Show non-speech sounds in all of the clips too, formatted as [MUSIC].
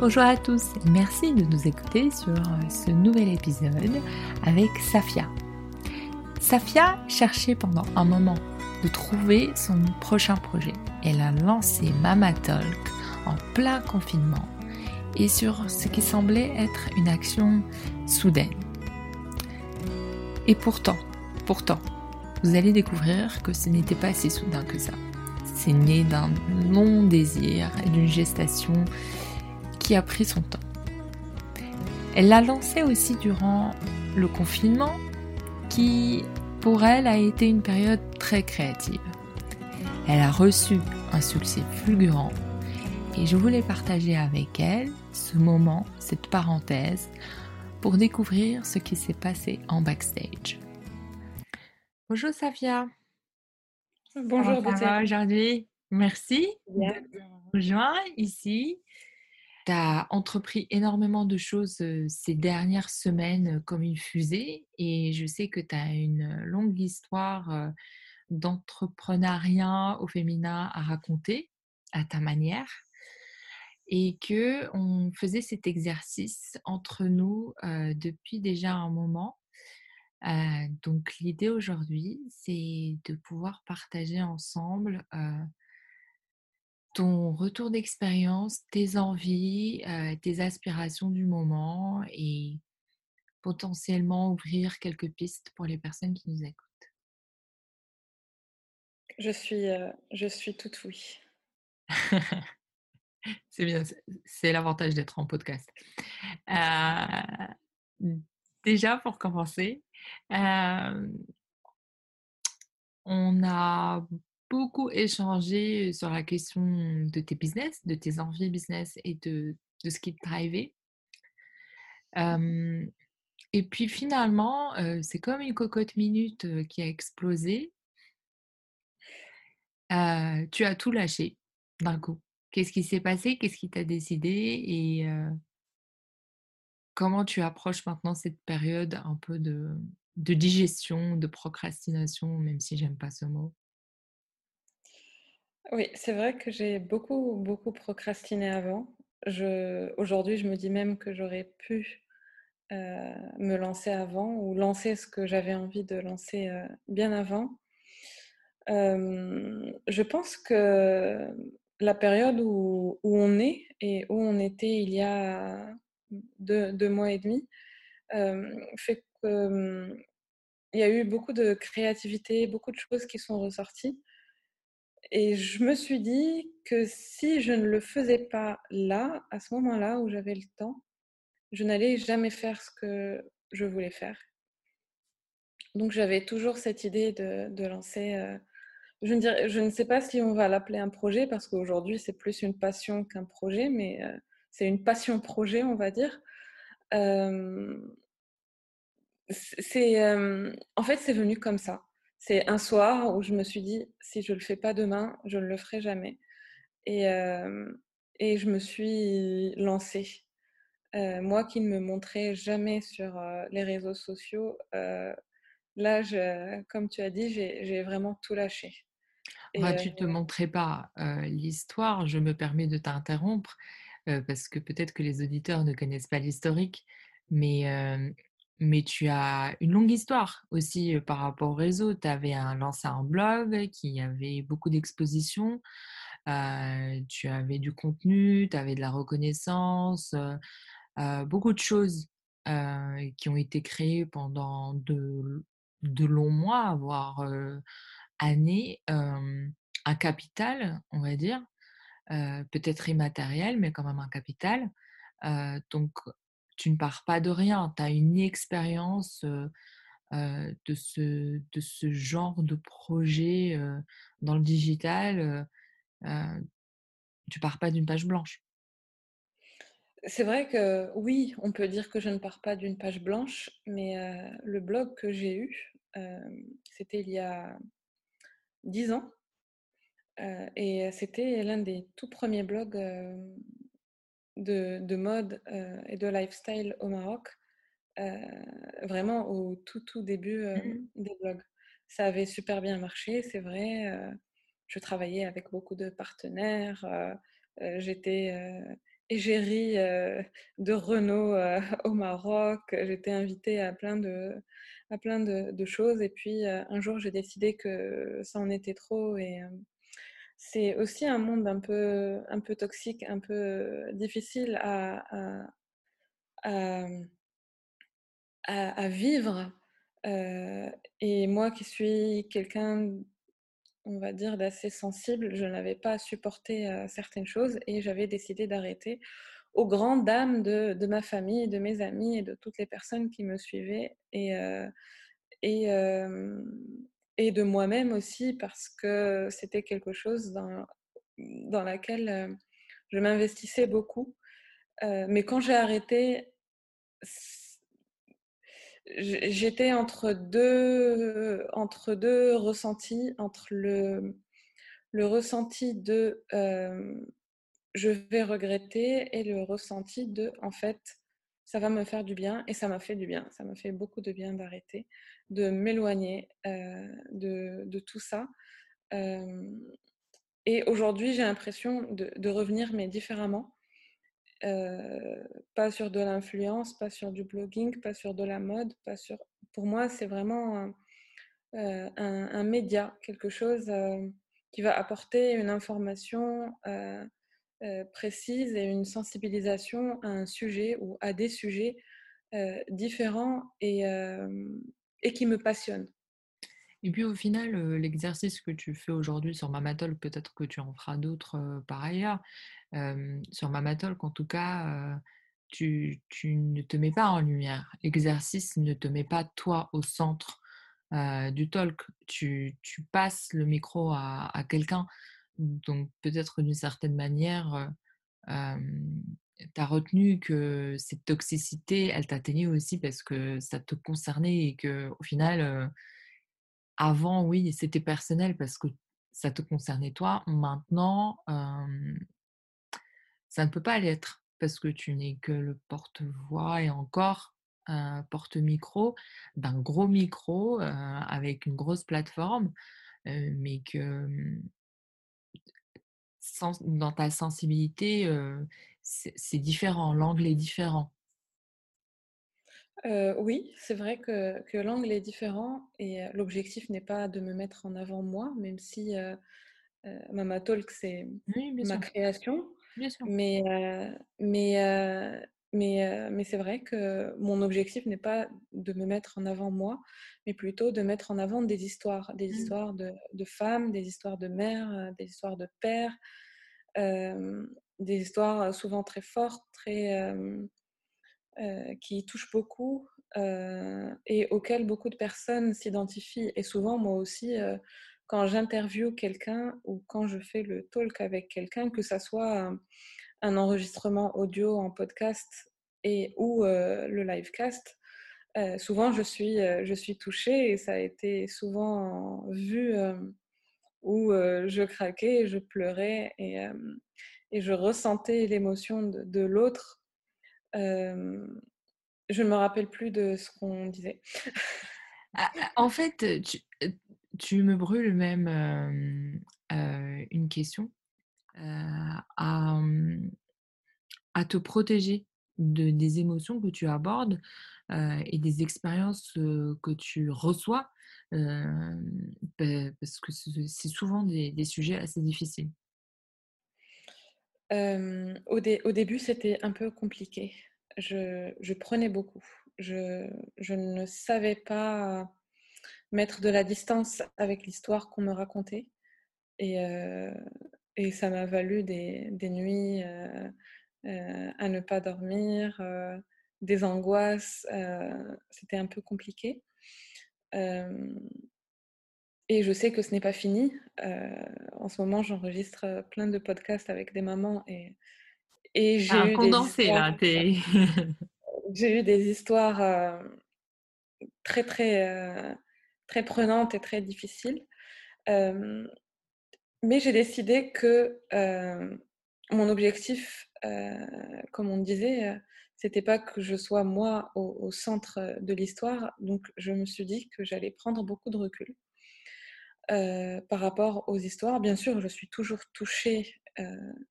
Bonjour à tous, merci de nous écouter sur ce nouvel épisode avec Safia. Safia cherchait pendant un moment de trouver son prochain projet. Elle a lancé Mama Talk en plein confinement et sur ce qui semblait être une action soudaine. Et pourtant, pourtant, vous allez découvrir que ce n'était pas si soudain que ça. C'est né d'un long désir et d'une gestation qui a pris son temps. Elle l'a lancé aussi durant le confinement qui, pour elle, a été une période très créative. Elle a reçu un succès fulgurant et je voulais partager avec elle ce moment, cette parenthèse, pour découvrir ce qui s'est passé en backstage. Bonjour Safia. Bonjour aujourd'hui? Merci de me rejoindre ici tu as entrepris énormément de choses ces dernières semaines comme une fusée et je sais que tu as une longue histoire d'entrepreneuriat au féminin à raconter à ta manière et que on faisait cet exercice entre nous depuis déjà un moment. donc l'idée aujourd'hui, c'est de pouvoir partager ensemble ton retour d'expérience, tes envies, tes aspirations du moment et potentiellement ouvrir quelques pistes pour les personnes qui nous écoutent. Je suis, je suis toute oui. [LAUGHS] c'est bien, c'est l'avantage d'être en podcast. déjà, pour commencer, on a beaucoup échangé sur la question de tes business, de tes envies business et de, ce qui te drivait. et puis finalement, c'est comme une cocotte minute qui a explosé. tu as tout lâché d'un coup. Qu'est-ce qui s'est passé? Qu'est-ce qui t'a décidé? Et comment tu approches maintenant cette période un peu de, de digestion, de procrastination, même si j'aime pas ce mot? Oui, c'est vrai que j'ai beaucoup, beaucoup procrastiné avant. Aujourd'hui, je me dis même que j'aurais pu euh, me lancer avant ou lancer ce que j'avais envie de lancer euh, bien avant. Je pense que la période où, on est et où on était il y a deux, mois et demi fait qu'il y a eu beaucoup de créativité, beaucoup de choses qui sont ressorties. Et je me suis dit que si je ne le faisais pas là, à ce moment-là où j'avais le temps, je n'allais jamais faire ce que je voulais faire. Donc j'avais toujours cette idée de, lancer, euh, je, ne sais pas si on va l'appeler un projet parce qu'aujourd'hui c'est plus une passion qu'un projet, mais euh, c'est une passion projet, on va dire. Euh, en fait, c'est venu comme ça. C'est un soir où je me suis dit, si je ne le fais pas demain, je ne le ferai jamais. Et, et je me suis lancée. moi qui ne me montrais jamais sur les réseaux sociaux, là, comme tu as dit, j'ai vraiment tout lâché. tu ne te montrais pas l'histoire, je me permets de t'interrompre parce que peut-être que les auditeurs ne connaissent pas l'historique, mais mais tu as une longue histoire aussi par rapport au réseau. Tu avais un, lancé un blog qui avait beaucoup d'expositions. tu avais du contenu, tu avais de la reconnaissance, beaucoup de choses qui ont été créées pendant de, de longs mois, voire années. un capital, on va dire, peut-être immatériel, mais quand même un capital. donc, tu ne pars pas de rien, tu as une expérience de, ce, de ce genre de projet dans le digital. tu pars pas d'une page blanche. C'est vrai que oui, on peut dire que je ne pars pas d'une page blanche, mais le blog que j'ai eu, c'était il y a dix ans. et c'était l'un des tout premiers blogs de, mode euh, et de lifestyle au Maroc, euh, vraiment au tout, tout début euh, mmh des blogs. Ça avait super bien marché, c'est vrai. je travaillais avec beaucoup de partenaires. j'étais égérie de Renault [LAUGHS] au Maroc. J'étais invitée à plein de, à plein de, choses. Et puis, un jour, j'ai décidé que ça en était trop. Et c'est aussi un monde un peu, un peu toxique, un peu difficile à, à, à, vivre. et moi qui suis quelqu'un on va dire, d'assez sensible. Je n'avais pas supporté euh, certaines choses et j'avais décidé d'arrêter aux grandes dames de, ma famille, de mes amis et de toutes les personnes qui me suivaient et, et, et de moi-même aussi parce que c'était quelque chose dans, dans laquelle je m'investissais beaucoup. mais quand j'ai arrêté, j'étais entre deux, entre deux ressentis, entre le, le ressenti de euh, je vais regretter et le ressenti de en fait ça va me faire du bien et ça m'a fait du bien. Ça m'a fait beaucoup de bien d'arrêter, de m'éloigner euh, de, tout ça. Euh, et aujourd'hui, j'ai l'impression de, revenir, mais différemment. Euh, pas sur de l'influence, pas sur du blogging, pas sur de la mode, pas sur. Pour moi, c'est vraiment un, média, quelque chose qui va apporter une information précise et une sensibilisation à un sujet ou à des sujets différents et, et qui me passionnent. Et puis au final, l'exercice que tu fais aujourd'hui sur Mamatol, peut-être que tu en feras d'autres par ailleurs, sur Mamatolk, en tout cas, tu, ne te mets pas en lumière. L'exercice ne te met pas toi au centre du talk. Tu, passes le micro à, quelqu'un. Donc peut-être d'une certaine manière, tu as retenu que cette toxicité, elle t'atteignait aussi parce que ça te concernait et que au final, avant, oui, c'était personnel parce que ça te concernait toi. Maintenant, ça ne peut pas l'être parce que tu n'es que le porte-voix et encore un porte-micro d'un gros micro avec une grosse plateforme, mais que dans ta sensibilité, c'est différent, l'angle est différent. oui, c'est vrai que, que l'angle est différent et l'objectif n'est pas de me mettre en avant moi, même si Mama Talk, c'est ma création. Mais, mais, mais, mais c'est vrai que mon objectif n'est pas de me mettre en avant moi, mais plutôt de mettre en avant des histoires, des mmh. histoires de, de, femmes, des histoires de mères, des histoires de pères, des histoires souvent très fortes, très, qui touchent beaucoup et auxquelles beaucoup de personnes s'identifient. Et souvent, moi aussi, quand j'interviewe quelqu'un ou quand je fais le talk avec quelqu'un, que ça soit un enregistrement audio en podcast et ou le livecast, souvent je suis, je suis touchée et ça a été souvent vu où je craquais, je pleurais et, je ressentais l'émotion de, l'autre. je ne me rappelle plus de ce qu'on disait. Ah, ah, en fait, tu, tu me brûles même une question à, à, te protéger de, des émotions que tu abordes et des expériences que tu reçois, parce que c'est souvent des, des, sujets assez difficiles. au, au, début, c'était un peu compliqué. Je, je prenais beaucoup. Je, je, ne savais pas mettre de la distance avec l'histoire qu'on me racontait. Et, euh, et ça m'a valu des, des nuits euh, euh, à ne pas dormir, des angoisses. C'était un peu compliqué. et je sais que ce n'est pas fini. en ce moment, j'enregistre plein de podcasts avec des mamans et, et j'ai eu condensé des histoires, là. [LAUGHS] j'ai eu des histoires très très très prenante et très difficile. Euh, mais j'ai décidé que euh, mon objectif, euh, comme on disait, c'était pas que je sois moi au, centre de l'histoire. Donc je me suis dit que j'allais prendre beaucoup de recul par rapport aux histoires. Bien sûr, je suis toujours touchée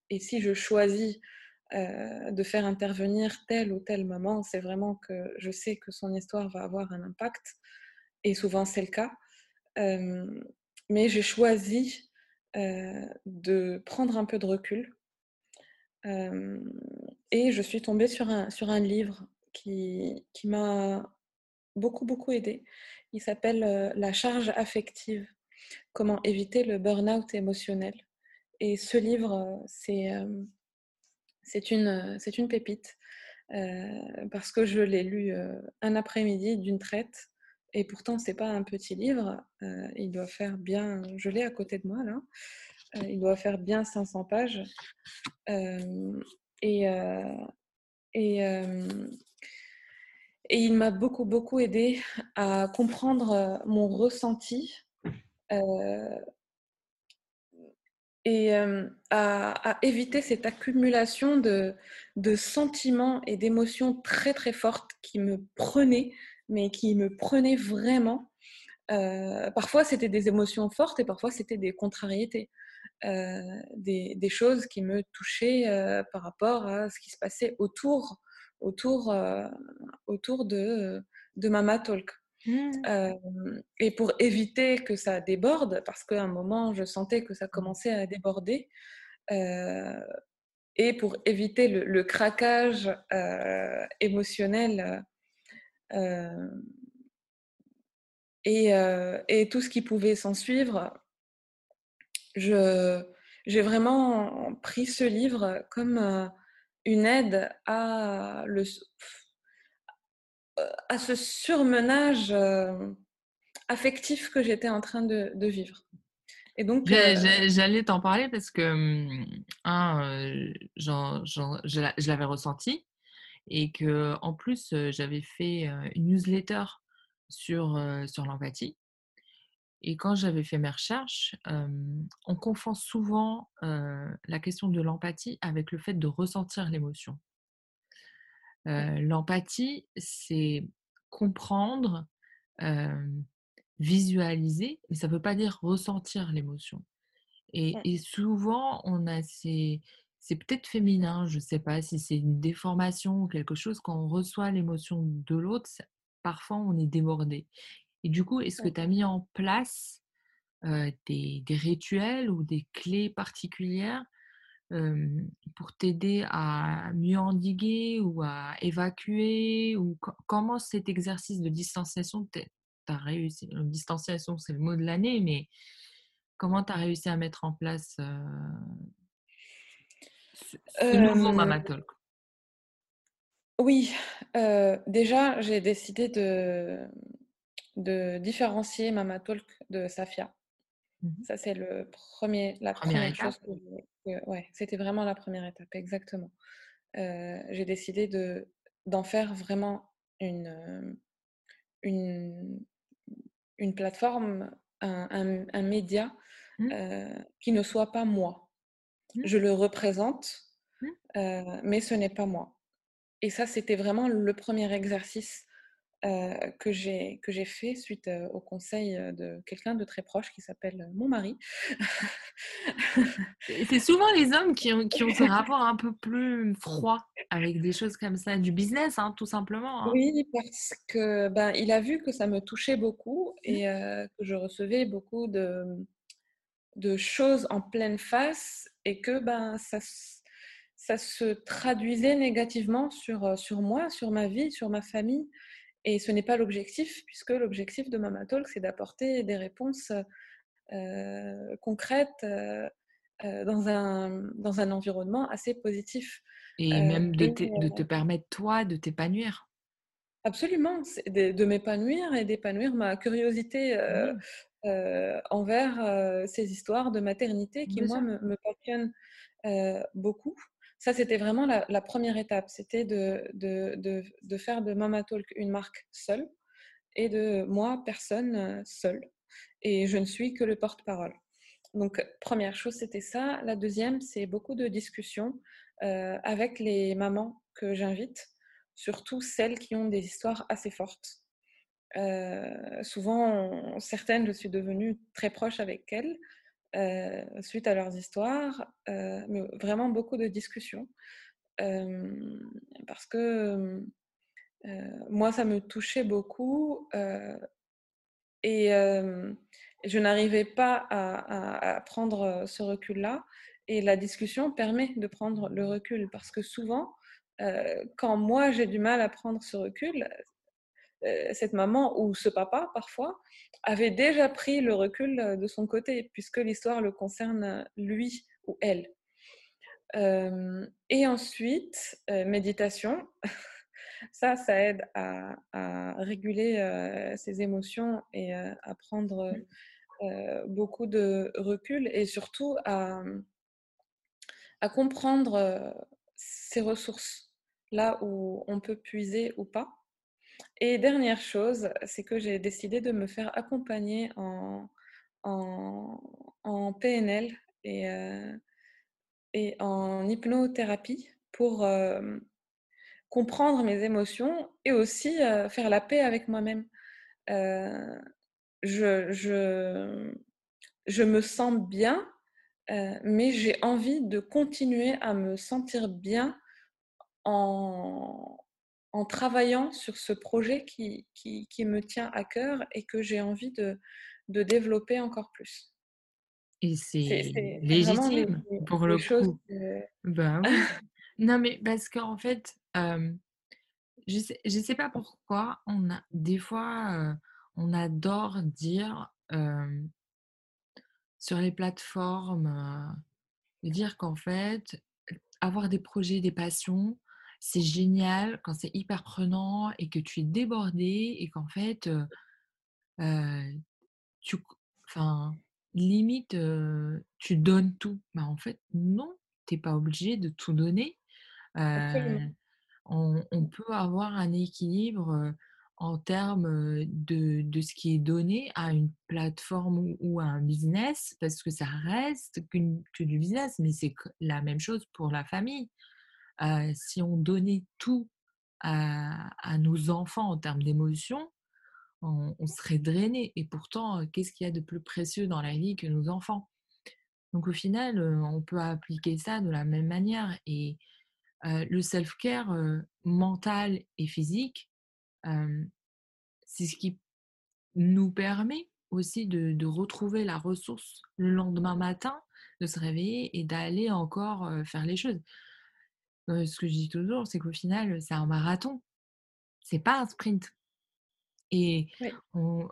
et si je choisis de faire intervenir telle ou telle maman, c'est vraiment que je sais que son histoire va avoir un impact, et souvent c'est le cas. mais j'ai choisi de prendre un peu de recul. Et je suis tombée sur un, sur un livre qui, qui m'a beaucoup, beaucoup aidé. Il s'appelle La charge affective, comment éviter le burn-out émotionnel. Et ce livre, c'est c'est une, une pépite parce que je l'ai lu un après-midi d'une traite. Et pourtant, c'est pas un petit livre. il doit faire bien, je l'ai à côté de moi là. Il doit faire bien 500 pages. et, et, et il m'a beaucoup, beaucoup aidé à comprendre mon ressenti et à, éviter cette accumulation de, de sentiments et d'émotions très très fortes qui me prenaient, mais qui me prenaient vraiment. parfois c'était des émotions fortes et parfois c'était des contrariétés, des, des, choses qui me touchaient par rapport à ce qui se passait autour, autour, autour de, de Mama Talk. Mmh. et pour éviter que ça déborde, parce qu'à un moment, je sentais que ça mmh. commençait à déborder, et pour éviter le, craquage émotionnel et, et, tout ce qui pouvait s'en suivre, j'ai vraiment pris ce livre comme une aide à le à ce surmenage euh, affectif que j'étais en train de, vivre. Et donc, euh, j'allais t'en parler parce que hum, un, euh, je l'avais ressenti et que en plus j'avais fait une newsletter sur sur l'empathie. Et quand j'avais fait mes recherches, on confond souvent la question de l'empathie avec le fait de ressentir l'émotion. L'empathie, c'est comprendre, visualiser, mais ça ne veut pas dire ressentir l'émotion. Et, souvent, on a ces... C'est peut-être féminin, je ne sais pas si c'est une déformation ou quelque chose, quand on reçoit l'émotion de l'autre, parfois on est débordé. Et du coup, est-ce que tu as mis en place des, des, rituels ou des clés particulières pour t'aider à mieux endiguer ou à évacuer ou comment cet exercice de distanciation tu as réussi distanciation c'est le mot de l'année mais comment tu as réussi à mettre en place ce, nouveau Mama Talk Oui, déjà j'ai décidé de, de différencier Mama Talk de Safia. Mmh Ça, c'est le premier, la première, chose ouais, c'était vraiment la première étape, exactement. j'ai décidé de, d'en faire vraiment une, une, une plateforme, un, un, média mmh. qui ne soit pas moi. Mmh. Je le représente, mais ce n'est pas moi. Et ça, c'était vraiment le premier exercice euh, que j'ai que j'ai fait suite euh, au conseil euh, de quelqu'un de très proche qui s'appelle mon mari. c'est souvent les hommes qui ont, qui ont ce rapport un peu plus froid avec des choses comme ça, du business, hein, tout simplement. Hein. Oui, parce que ben, il a vu que ça me touchait beaucoup mmh. et que je recevais beaucoup de, de choses en pleine face et que ben, ça, ça se traduisait négativement sur, sur moi, sur ma vie, sur ma famille. Et ce n'est pas l'objectif, puisque l'objectif de Mama Talk, c'est d'apporter des réponses euh, concrètes euh, euh, dans, un, dans un environnement assez positif. Et même de, de, te permettre, toi, de t'épanouir. Absolument, de, de m'épanouir et d'épanouir ma curiosité envers ces histoires de maternité qui, moi, me, me passionnent beaucoup ça, c'était vraiment la, première étape. C'était de, faire de Mama Talk une marque seule et de moi, personne euh, seule. Et je ne suis que le porte-parole. Donc, première chose, c'était ça. La deuxième, c'est beaucoup de discussions euh, avec les mamans que j'invite, surtout celles qui ont des histoires assez fortes. Euh, souvent, certaines, je suis devenue très proche avec elles. Euh, suite à leurs histoires, euh, mais vraiment beaucoup de discussions. parce que moi, ça me touchait beaucoup et je n'arrivais pas à, prendre ce recul-là. Et la discussion permet de prendre le recul parce que souvent, quand moi j'ai du mal à prendre ce recul, cette maman ou ce papa parfois avait déjà pris le recul de son côté puisque l'histoire le concerne lui ou elle. et ensuite, méditation. [LAUGHS] ça, ça aide à, réguler ses émotions et à prendre beaucoup de recul et surtout à, à comprendre ses ressources, là où on peut puiser ou pas. Et dernière chose, c'est que j'ai décidé de me faire accompagner en, PNL et, et en hypnothérapie pour comprendre mes émotions et aussi faire la paix avec moi-même. je, me sens bien, mais j'ai envie de continuer à me sentir bien en, en travaillant sur ce projet qui, qui, qui, me tient à cœur et que j'ai envie de, de développer encore plus. Et c'est légitime pour le coup. Ben oui. [LAUGHS] non, mais parce qu'en fait, je sais, je sais pas pourquoi, on a des fois, on adore dire sur les plateformes, dire qu'en fait, avoir des projets, des passions, c'est génial quand c'est hyper prenant et que tu es débordé et qu'en fait, tu, enfin, limite, tu donnes tout. Bah, en fait, non, tu n'es pas obligé de tout donner. On, peut avoir un équilibre en termes de, de, ce qui est donné à une plateforme ou, à un business, parce que ça reste que du business, mais c'est la même chose pour la famille. Si on donnait tout à, nos enfants en termes d'émotion, on, serait drainé. Et pourtant, qu'est-ce qu'il y a de plus précieux dans la vie que nos enfants? Donc au final, on peut appliquer ça de la même manière. Et le self-care mental et physique, c'est ce qui nous permet aussi de, retrouver la ressource le lendemain matin, de se réveiller et d'aller encore faire les choses. Ce que je dis toujours, c'est qu'au final, c'est un marathon. C'est pas un sprint. Et on,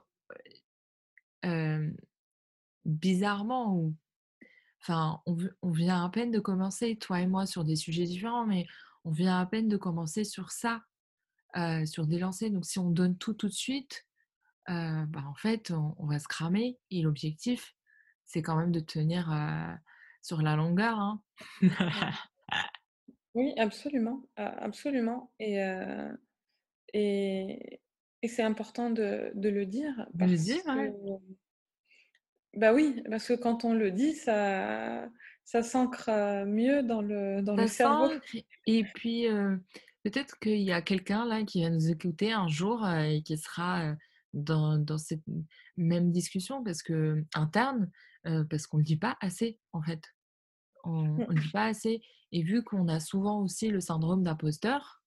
bizarrement, enfin, on, on, vient à peine de commencer, toi et moi, sur des sujets différents, mais on vient à peine de commencer sur ça, sur des lancers. Donc, si on donne tout tout de suite, bah, en fait, on, va se cramer. Et l'objectif, c'est quand même de tenir sur la longueur. Hein. Oui, absolument, absolument. Et, et, et c'est important de, de, le dire. De le dire, Bah oui, parce que quand on le dit, ça, ça s'ancre mieux dans le, dans le cerveau. Et puis, peut-être qu'il y a quelqu'un là qui va nous écouter un jour et qui sera dans, dans, cette même discussion parce que interne, parce qu'on ne le dit pas assez en fait. On ne dit pas assez. Et vu qu'on a souvent aussi le syndrome d'imposteur,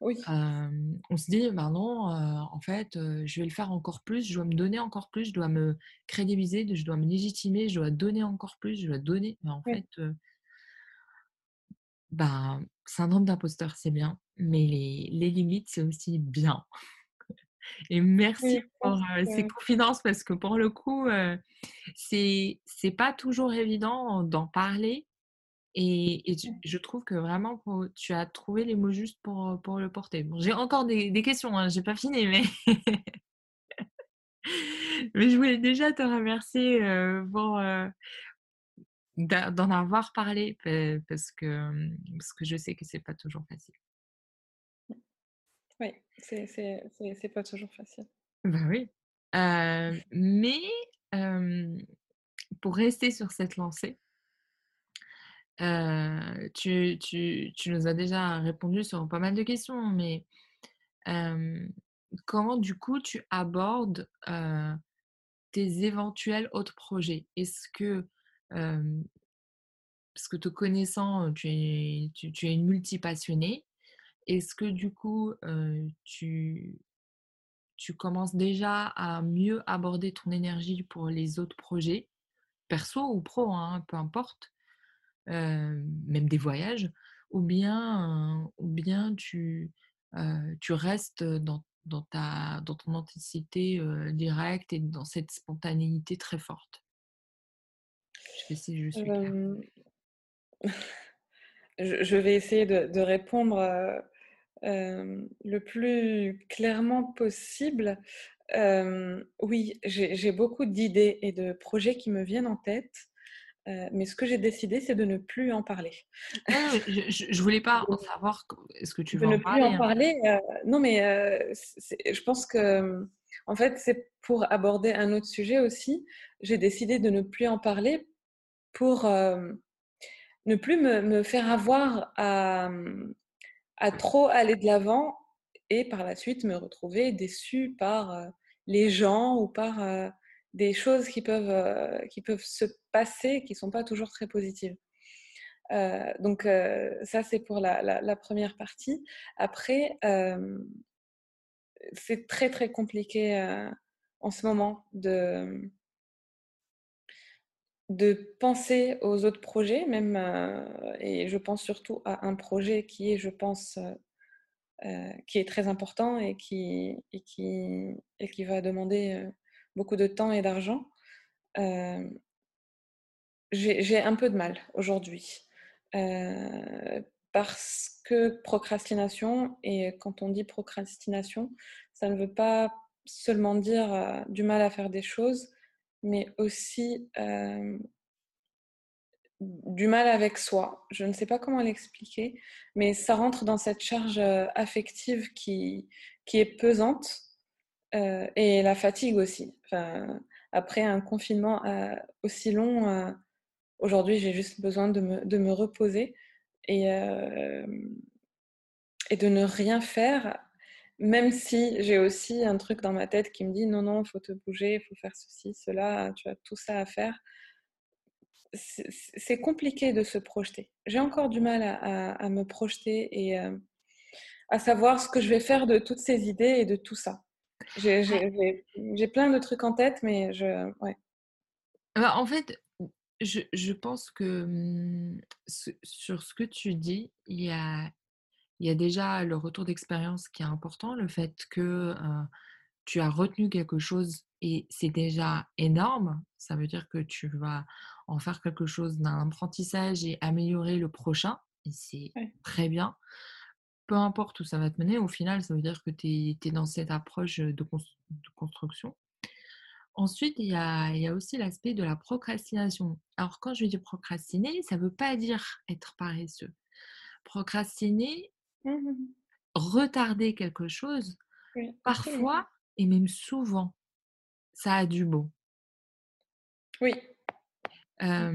oui. on se dit, bah non, en fait, je vais le faire encore plus, je dois me donner encore plus, je dois me crédibiliser, je dois me légitimer, je dois donner encore plus, je dois donner. Mais en fait, bah, syndrome d'imposteur, c'est bien, mais les, les limites, c'est aussi bien. Et merci pour ces confidences parce que pour le coup, c'est c'est pas toujours évident d'en parler et, je trouve que vraiment, tu as trouvé les mots justes pour, pour le porter. Bon, j'ai encore des, des questions, hein, j'ai pas fini, mais... [LAUGHS] mais je voulais déjà te remercier pour d'en avoir parlé parce que, parce que je sais que c'est pas toujours facile. Oui, c'est pas toujours facile. Ben oui. mais pour rester sur cette lancée, tu, tu, tu, nous as déjà répondu sur pas mal de questions, mais comment du coup tu abordes tes éventuels autres projets? Est-ce que parce que te connaissant, tu es tu es une multipassionnée. Est-ce que du coup, tu tu commences déjà à mieux aborder ton énergie pour les autres projets, perso ou pro, hein, peu importe, même des voyages? Ou bien, ou bien tu, tu restes dans dans ta dans ton authenticité, directe et dans cette spontanéité très forte? Je sais si je suis [LAUGHS] je vais essayer de de répondre, le plus clairement possible. Oui, j'ai beaucoup d'idées et de projets qui me viennent en tête, mais ce que j'ai décidé, c'est de ne plus en parler. [LAUGHS] Non, je je voulais pas en savoir est-ce que tu De veux ne en plus en parler, hein? parler, non mais je pense que, en fait, c'est pour aborder un autre sujet aussi. J'ai décidé de ne plus en parler pour, ne plus me me faire avoir à, à trop aller de l'avant et par la suite me retrouver déçue par, heu, les gens ou par, heu, des choses qui peuvent, heu, qui peuvent se passer, qui sont pas toujours très positives. Donc ça c'est pour la 1re partie. Après, c'est très, très compliqué, en ce moment de, de penser aux autres projets, même, heu et je pense surtout à un projet qui est, je pense, heu heu, qui est très important et qui et qui va demander, beaucoup de temps et d'argent. J'ai un peu de mal aujourd'hui, parce que procrastination et quand on dit procrastination, ça ne veut pas seulement dire, du mal à faire des choses, mais aussi, du mal avec soi. Je ne sais pas comment l'expliquer, mais ça rentre dans cette charge, affective qui qui est pesante, et la fatigue aussi. Après un confinement, aussi long, aujourd'hui, j'ai juste besoin de me de me reposer et et de ne rien faire, même si j'ai aussi un truc dans ma tête qui me dit: «Non, non, il faut te bouger, il faut faire ceci, cela, tu as tout ça à faire». C'est compliqué de se projeter. J'ai encore du mal à à à me projeter et heu, à savoir ce que je vais faire de toutes ces idées et de tout ça. J'ai plein de trucs en tête, mais je ouais. Bah, en fait, je je pense que, ce sur ce que tu dis, il y a il y a déjà le retour d'expérience qui est important, le fait que, tu as retenu quelque chose et c'est déjà énorme. Ça veut dire que tu vas en faire quelque chose d'un apprentissage et améliorer le prochain et c'est Ouais. très bien. Peu importe où ça va te mener, au final, ça veut dire que tu es dans cette approche, de cons de construction. Ensuite, il y a il y a aussi l'aspect de la procrastination. Alors quand je dis procrastiner, ça veut pas dire être paresseux. Procrastiner Mmh mh mh. retarder quelque chose, Oui, parfois et même souvent, ça a du bon. Oui. Mmh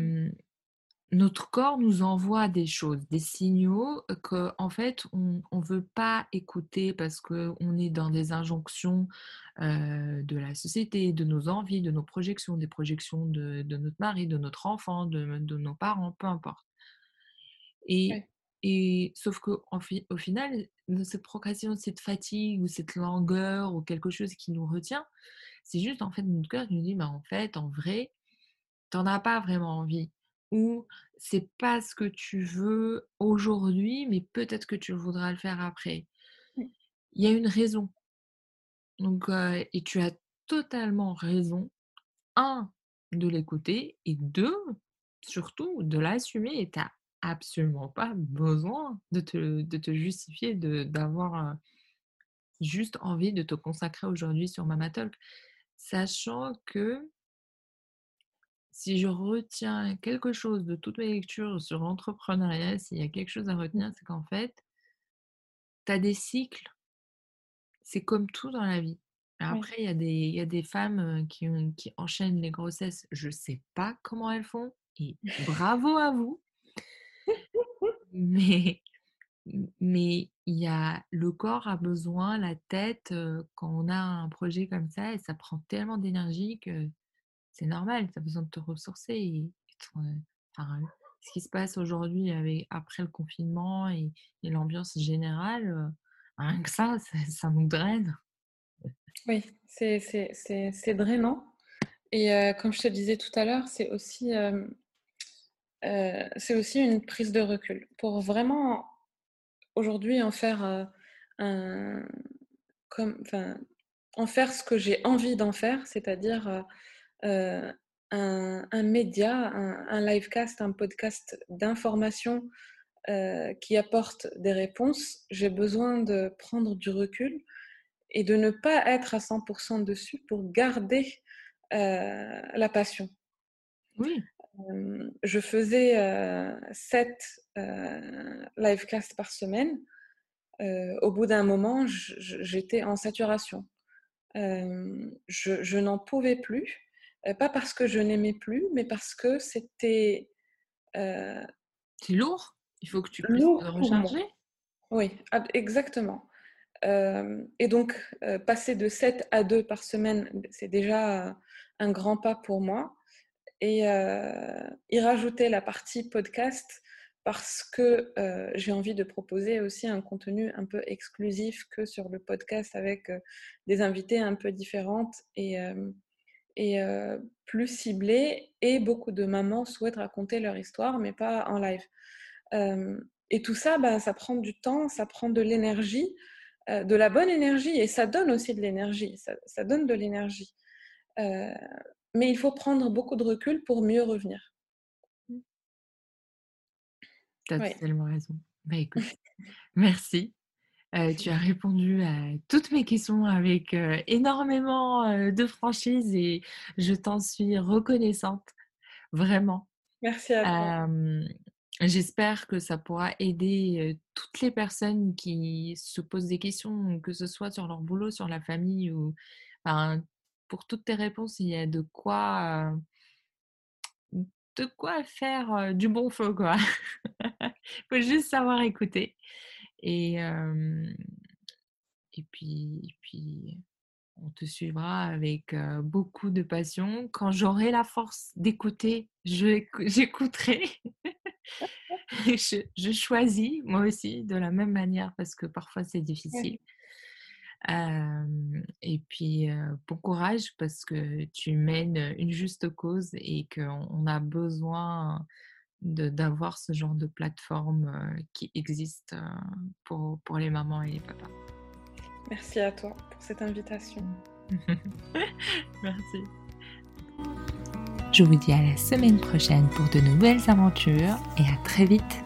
notre corps nous envoie des choses, des signaux qu'en fait on on veut pas écouter parce qu'on est dans des injonctions, de la société, de nos envies, de nos projections, des projections de de notre mari, de notre enfant, de de nos parents, peu importe. Et Ouais. Et sauf qu'en fi au final, cette procrastination, cette fatigue ou cette langueur ou quelque chose qui nous retient, c'est juste en fait notre cœur qui nous dit: «Mais en fait, en vrai, tu en as pas vraiment envie» ou «C'est pas ce que tu veux aujourd'hui, mais peut-être que tu voudras le faire après». Mmh. Il y a une raison. Donc et tu as totalement raison, 1 de l'écouter et 2 surtout de l'assumer et tu as absolument pas besoin de te de te justifier d'avoir, juste envie de te consacrer aujourd'hui sur Mama Talk. Sachant que si je retiens quelque chose de toutes mes lectures sur l'entrepreneuriat, s'il y a quelque chose à retenir, c'est qu'en fait tu as des cycles c'est comme tout dans la vie. Après, il y a des il y a des femmes, qui qui enchaînent les grossesses, je sais pas comment elles font et bravo à vous! Mais mais il y a le corps a besoin, la tête, quand on a un projet comme ça et ça prend tellement d'énergie que c'est normal, tu as besoin de te ressourcer et enfin, ce qui se passe aujourd'hui après le confinement et, l'ambiance générale, rien que ça, ça, nous draine. Oui, c'est drainant. Et comme je te disais tout à l'heure, c'est aussi, c'est aussi une prise de recul pour vraiment aujourd'hui en faire enfin, en faire ce que j'ai envie d'en faire, c'est-à-dire un, un, média, un, un, livecast, un podcast d'information qui apporte des réponses. J'ai besoin de prendre du recul et de ne pas être à 100% dessus pour garder la passion. Oui. Je faisais sept livecasts par semaine. au bout d'un moment, j'étais en saturation. je, n'en pouvais plus, pas parce que je n'aimais plus, mais parce que c'était. C'est lourd? Il faut que tu puisses te recharger? Oui, exactement. et donc, passer de 7 à 2 par semaine, c'est déjà un grand pas pour moi. Et y rajouter la partie podcast parce que j'ai envie de proposer aussi un contenu un peu exclusif que sur le podcast avec des invités un peu différentes et, et plus ciblées. Et beaucoup de mamans souhaitent raconter leur histoire, mais pas en live. et tout ça, bah, ça prend du temps, ça prend de l'énergie, de la bonne énergie, et ça donne aussi de l'énergie. Ça, ça, donne de l'énergie. Mais il faut prendre beaucoup de recul pour mieux revenir. Tu as totalement raison. Bah, écoute, [LAUGHS] [LAUGHS] merci. tu as [LAUGHS] répondu à toutes mes questions avec énormément de franchise et je t'en suis reconnaissante, vraiment. Merci à toi. J'espère que ça pourra aider toutes les personnes qui se posent des questions, que ce soit sur leur boulot, sur la famille ou pour toutes tes réponses, il y a de quoi faire du bon feu, quoi. Il [LAUGHS] faut juste savoir écouter. Et, puis, puis, on te suivra avec beaucoup de passion. Quand j'aurai la force d'écouter, j'écouterai. [LAUGHS] je, choisis, moi aussi, de la même manière, parce que parfois c'est difficile et puis, bon courage parce que tu mènes une juste cause et qu'on a besoin d'avoir ce genre de plateforme qui existe pour, pour les mamans et les papas. Merci à toi pour cette invitation. [LAUGHS] Merci. Je vous dis à la semaine prochaine pour de nouvelles aventures et à très vite.